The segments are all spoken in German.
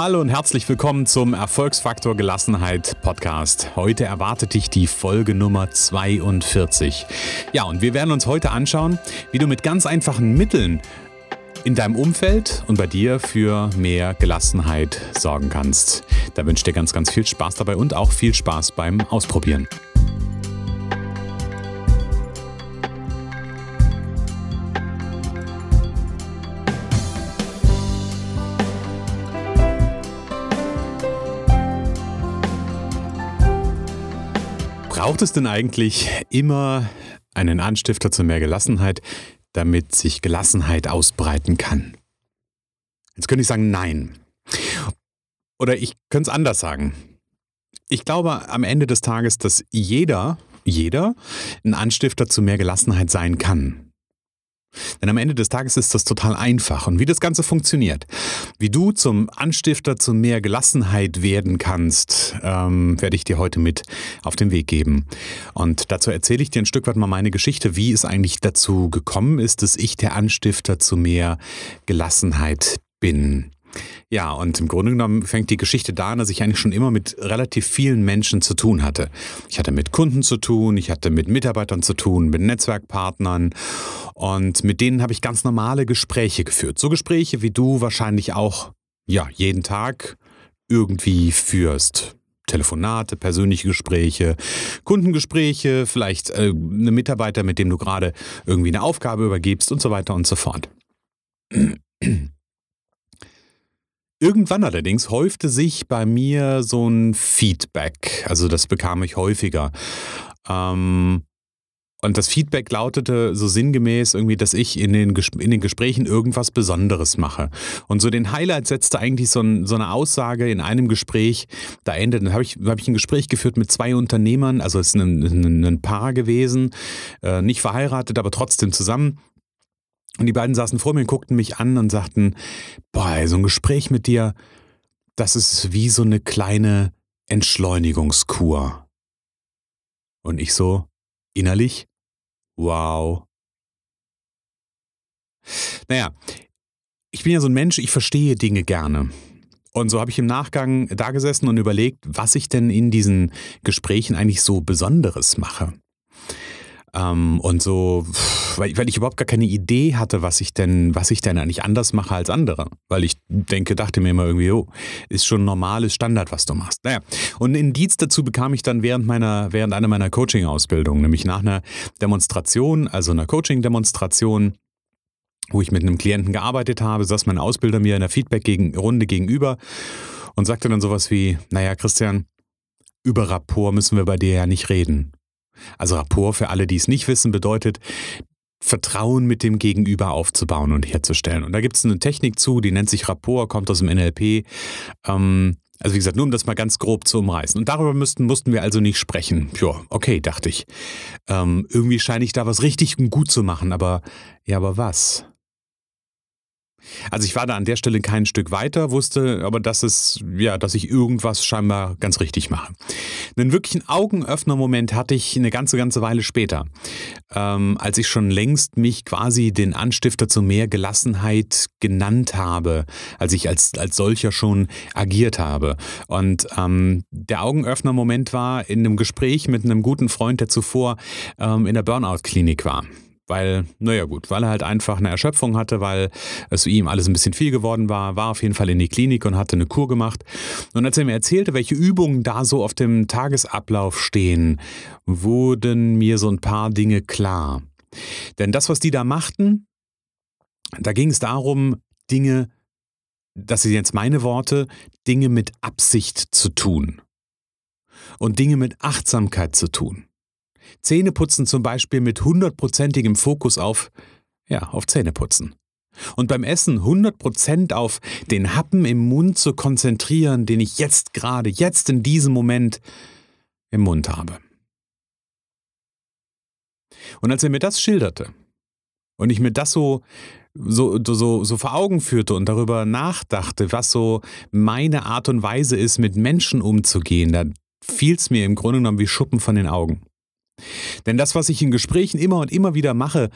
Hallo und herzlich willkommen zum Erfolgsfaktor Gelassenheit Podcast. Heute erwartet dich die Folge Nummer 42. Ja, und wir werden uns heute anschauen, wie du mit ganz einfachen Mitteln in deinem Umfeld und bei dir für mehr Gelassenheit sorgen kannst. Da wünsche ich dir ganz, ganz viel Spaß dabei und auch viel Spaß beim Ausprobieren. Braucht es denn eigentlich immer einen Anstifter zu mehr Gelassenheit, damit sich Gelassenheit ausbreiten kann? Jetzt könnte ich sagen, nein. Oder ich könnte es anders sagen. Ich glaube am Ende des Tages, dass jeder, jeder ein Anstifter zu mehr Gelassenheit sein kann. Denn am Ende des Tages ist das total einfach. Und wie das Ganze funktioniert, wie du zum Anstifter zu mehr Gelassenheit werden kannst, ähm, werde ich dir heute mit auf den Weg geben. Und dazu erzähle ich dir ein Stück weit mal meine Geschichte, wie es eigentlich dazu gekommen ist, dass ich der Anstifter zu mehr Gelassenheit bin. Ja, und im Grunde genommen fängt die Geschichte da an, dass ich eigentlich schon immer mit relativ vielen Menschen zu tun hatte. Ich hatte mit Kunden zu tun, ich hatte mit Mitarbeitern zu tun, mit Netzwerkpartnern und mit denen habe ich ganz normale Gespräche geführt. So Gespräche, wie du wahrscheinlich auch, ja, jeden Tag irgendwie führst. Telefonate, persönliche Gespräche, Kundengespräche, vielleicht äh, eine Mitarbeiter, mit dem du gerade irgendwie eine Aufgabe übergibst und so weiter und so fort. Irgendwann allerdings häufte sich bei mir so ein Feedback. Also das bekam ich häufiger. Ähm, und das Feedback lautete so sinngemäß irgendwie, dass ich in den, in den Gesprächen irgendwas Besonderes mache. Und so den Highlight setzte eigentlich so, ein, so eine Aussage in einem Gespräch. Da endet, dann habe ich, hab ich ein Gespräch geführt mit zwei Unternehmern, also es ist ein, ein, ein Paar gewesen, äh, nicht verheiratet, aber trotzdem zusammen. Und die beiden saßen vor mir und guckten mich an und sagten, boah, so ein Gespräch mit dir, das ist wie so eine kleine Entschleunigungskur. Und ich so, innerlich, wow. Naja, ich bin ja so ein Mensch, ich verstehe Dinge gerne. Und so habe ich im Nachgang da gesessen und überlegt, was ich denn in diesen Gesprächen eigentlich so Besonderes mache. Ähm, und so, weil, weil ich überhaupt gar keine Idee hatte, was ich denn, was ich denn eigentlich anders mache als andere. Weil ich denke, dachte mir immer irgendwie, oh, ist schon normales Standard, was du machst. Naja, und ein Indiz dazu bekam ich dann während meiner, während einer meiner Coaching-Ausbildungen, nämlich nach einer Demonstration, also einer Coaching-Demonstration, wo ich mit einem Klienten gearbeitet habe, saß mein Ausbilder mir in der Feedback-Runde gegenüber und sagte dann sowas wie, naja, Christian, über Rapport müssen wir bei dir ja nicht reden. Also Rapport für alle, die es nicht wissen, bedeutet, Vertrauen mit dem Gegenüber aufzubauen und herzustellen. Und da gibt es eine Technik zu, die nennt sich Rapport, kommt aus dem NLP. Ähm, also wie gesagt, nur um das mal ganz grob zu umreißen. Und darüber müssten, mussten wir also nicht sprechen. Ja, okay, dachte ich. Ähm, irgendwie scheine ich da was richtig und gut zu machen, aber ja, aber was? Also ich war da an der Stelle kein Stück weiter, wusste aber, dass es, ja, dass ich irgendwas scheinbar ganz richtig mache. Einen wirklichen Augenöffner-Moment hatte ich eine ganze, ganze Weile später, ähm, als ich schon längst mich quasi den Anstifter zu mehr Gelassenheit genannt habe, als ich als, als solcher schon agiert habe. Und ähm, der Augenöffner-Moment war in einem Gespräch mit einem guten Freund, der zuvor ähm, in der Burnout-Klinik war weil, naja gut, weil er halt einfach eine Erschöpfung hatte, weil es ihm alles ein bisschen viel geworden war, war auf jeden Fall in die Klinik und hatte eine Kur gemacht. Und als er mir erzählte, welche Übungen da so auf dem Tagesablauf stehen, wurden mir so ein paar Dinge klar. Denn das, was die da machten, da ging es darum, Dinge, das sind jetzt meine Worte, Dinge mit Absicht zu tun. Und Dinge mit Achtsamkeit zu tun. Zähneputzen zum Beispiel mit hundertprozentigem Fokus auf, ja, auf Zähneputzen. Und beim Essen 100% auf den Happen im Mund zu konzentrieren, den ich jetzt gerade, jetzt in diesem Moment im Mund habe. Und als er mir das schilderte und ich mir das so, so, so, so vor Augen führte und darüber nachdachte, was so meine Art und Weise ist, mit Menschen umzugehen, da fiel es mir im Grunde genommen wie Schuppen von den Augen. Denn das, was ich in Gesprächen immer und immer wieder mache,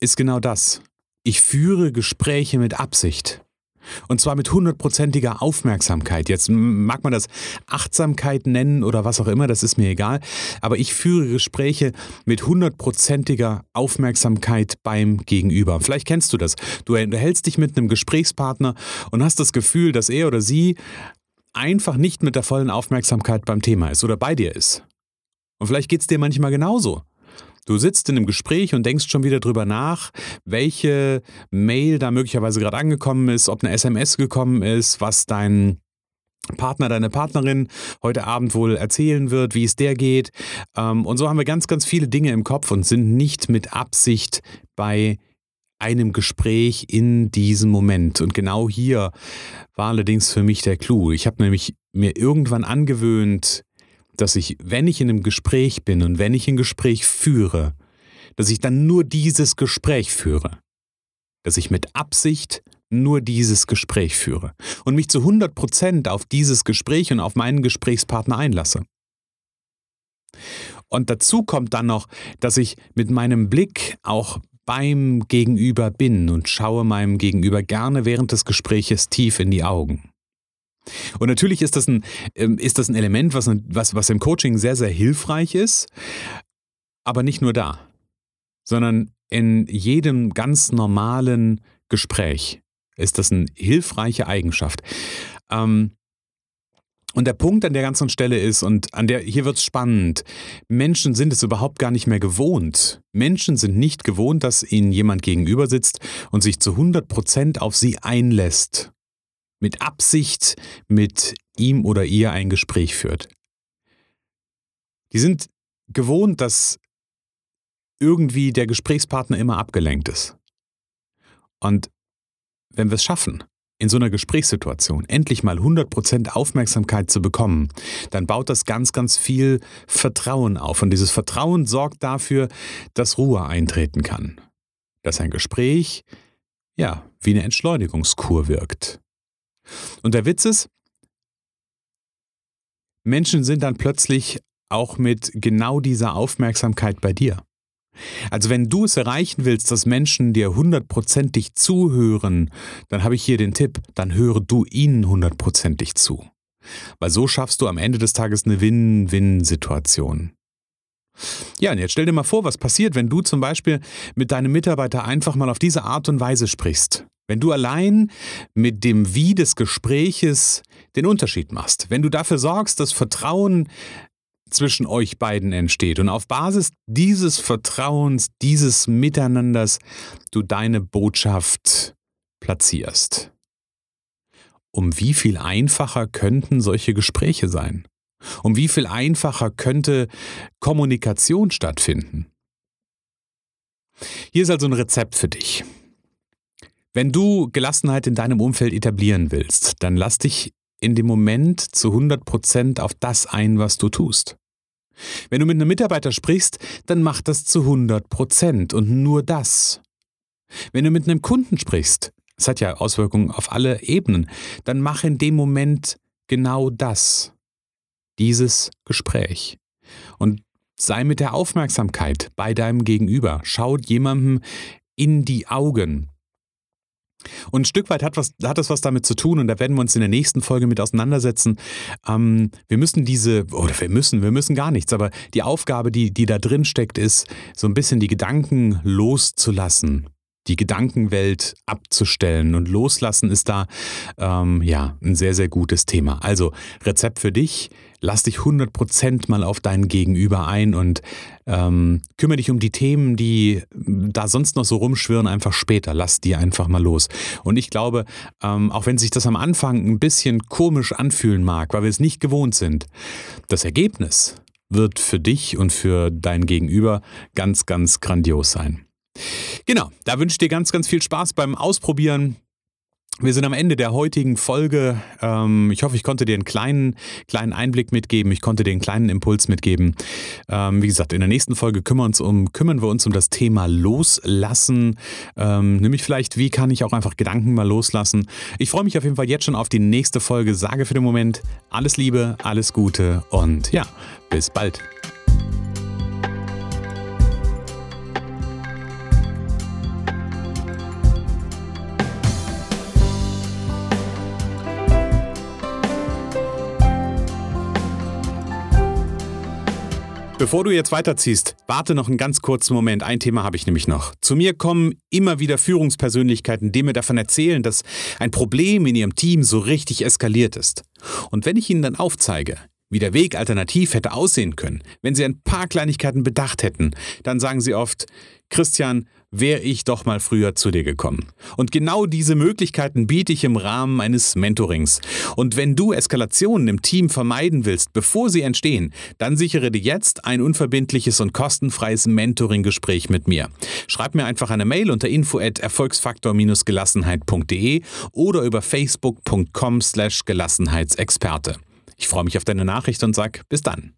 ist genau das. Ich führe Gespräche mit Absicht. Und zwar mit hundertprozentiger Aufmerksamkeit. Jetzt mag man das Achtsamkeit nennen oder was auch immer, das ist mir egal. Aber ich führe Gespräche mit hundertprozentiger Aufmerksamkeit beim Gegenüber. Vielleicht kennst du das. Du unterhältst dich mit einem Gesprächspartner und hast das Gefühl, dass er oder sie einfach nicht mit der vollen Aufmerksamkeit beim Thema ist oder bei dir ist. Und vielleicht geht es dir manchmal genauso. Du sitzt in einem Gespräch und denkst schon wieder drüber nach, welche Mail da möglicherweise gerade angekommen ist, ob eine SMS gekommen ist, was dein Partner, deine Partnerin heute Abend wohl erzählen wird, wie es der geht. Ähm, und so haben wir ganz, ganz viele Dinge im Kopf und sind nicht mit Absicht bei einem Gespräch in diesem Moment. Und genau hier war allerdings für mich der Clou. Ich habe nämlich mir irgendwann angewöhnt, dass ich, wenn ich in einem Gespräch bin und wenn ich ein Gespräch führe, dass ich dann nur dieses Gespräch führe. Dass ich mit Absicht nur dieses Gespräch führe und mich zu 100 Prozent auf dieses Gespräch und auf meinen Gesprächspartner einlasse. Und dazu kommt dann noch, dass ich mit meinem Blick auch beim Gegenüber bin und schaue meinem Gegenüber gerne während des Gespräches tief in die Augen. Und natürlich ist das ein, ähm, ist das ein Element, was, was, was im Coaching sehr, sehr hilfreich ist, aber nicht nur da, sondern in jedem ganz normalen Gespräch ist das eine hilfreiche Eigenschaft. Ähm, und der Punkt an der ganzen Stelle ist, und an der, hier wird es spannend, Menschen sind es überhaupt gar nicht mehr gewohnt. Menschen sind nicht gewohnt, dass ihnen jemand gegenüber sitzt und sich zu 100 Prozent auf sie einlässt mit Absicht mit ihm oder ihr ein Gespräch führt. Die sind gewohnt, dass irgendwie der Gesprächspartner immer abgelenkt ist. Und wenn wir es schaffen, in so einer Gesprächssituation endlich mal 100% Aufmerksamkeit zu bekommen, dann baut das ganz, ganz viel Vertrauen auf. Und dieses Vertrauen sorgt dafür, dass Ruhe eintreten kann. Dass ein Gespräch, ja, wie eine Entschleunigungskur wirkt. Und der Witz ist, Menschen sind dann plötzlich auch mit genau dieser Aufmerksamkeit bei dir. Also wenn du es erreichen willst, dass Menschen dir hundertprozentig zuhören, dann habe ich hier den Tipp, dann höre du ihnen hundertprozentig zu. Weil so schaffst du am Ende des Tages eine Win-Win-Situation. Ja, und jetzt stell dir mal vor, was passiert, wenn du zum Beispiel mit deinem Mitarbeiter einfach mal auf diese Art und Weise sprichst. Wenn du allein mit dem Wie des Gespräches den Unterschied machst, wenn du dafür sorgst, dass Vertrauen zwischen euch beiden entsteht und auf Basis dieses Vertrauens, dieses Miteinanders du deine Botschaft platzierst. Um wie viel einfacher könnten solche Gespräche sein? Um wie viel einfacher könnte Kommunikation stattfinden? Hier ist also ein Rezept für dich. Wenn du Gelassenheit in deinem Umfeld etablieren willst, dann lass dich in dem Moment zu 100% auf das ein, was du tust. Wenn du mit einem Mitarbeiter sprichst, dann mach das zu 100% und nur das. Wenn du mit einem Kunden sprichst, es hat ja Auswirkungen auf alle Ebenen, dann mach in dem Moment genau das dieses Gespräch. Und sei mit der Aufmerksamkeit bei deinem Gegenüber. Schaut jemandem in die Augen. Und ein Stück weit hat, was, hat das was damit zu tun, und da werden wir uns in der nächsten Folge mit auseinandersetzen. Ähm, wir müssen diese, oder wir müssen, wir müssen gar nichts, aber die Aufgabe, die, die da drin steckt, ist, so ein bisschen die Gedanken loszulassen die Gedankenwelt abzustellen. Und loslassen ist da ähm, ja ein sehr, sehr gutes Thema. Also Rezept für dich, lass dich 100% mal auf deinen Gegenüber ein und ähm, kümmere dich um die Themen, die da sonst noch so rumschwirren, einfach später. Lass die einfach mal los. Und ich glaube, ähm, auch wenn sich das am Anfang ein bisschen komisch anfühlen mag, weil wir es nicht gewohnt sind, das Ergebnis wird für dich und für dein Gegenüber ganz, ganz grandios sein. Genau, da wünsche ich dir ganz, ganz viel Spaß beim Ausprobieren. Wir sind am Ende der heutigen Folge. Ähm, ich hoffe, ich konnte dir einen kleinen, kleinen Einblick mitgeben. Ich konnte dir einen kleinen Impuls mitgeben. Ähm, wie gesagt, in der nächsten Folge kümmern, uns um, kümmern wir uns um das Thema Loslassen. Ähm, nämlich vielleicht, wie kann ich auch einfach Gedanken mal loslassen. Ich freue mich auf jeden Fall jetzt schon auf die nächste Folge. Sage für den Moment alles Liebe, alles Gute und ja, bis bald. Bevor du jetzt weiterziehst, warte noch einen ganz kurzen Moment. Ein Thema habe ich nämlich noch. Zu mir kommen immer wieder Führungspersönlichkeiten, die mir davon erzählen, dass ein Problem in ihrem Team so richtig eskaliert ist. Und wenn ich ihnen dann aufzeige, wie der Weg alternativ hätte aussehen können, wenn sie ein paar Kleinigkeiten bedacht hätten, dann sagen sie oft, Christian, wäre ich doch mal früher zu dir gekommen. Und genau diese Möglichkeiten biete ich im Rahmen eines Mentorings. Und wenn du Eskalationen im Team vermeiden willst, bevor sie entstehen, dann sichere dir jetzt ein unverbindliches und kostenfreies Mentoring-Gespräch mit mir. Schreib mir einfach eine Mail unter info at erfolgsfaktor-gelassenheit.de oder über facebook.com slash Gelassenheitsexperte. Ich freue mich auf deine Nachricht und sag bis dann.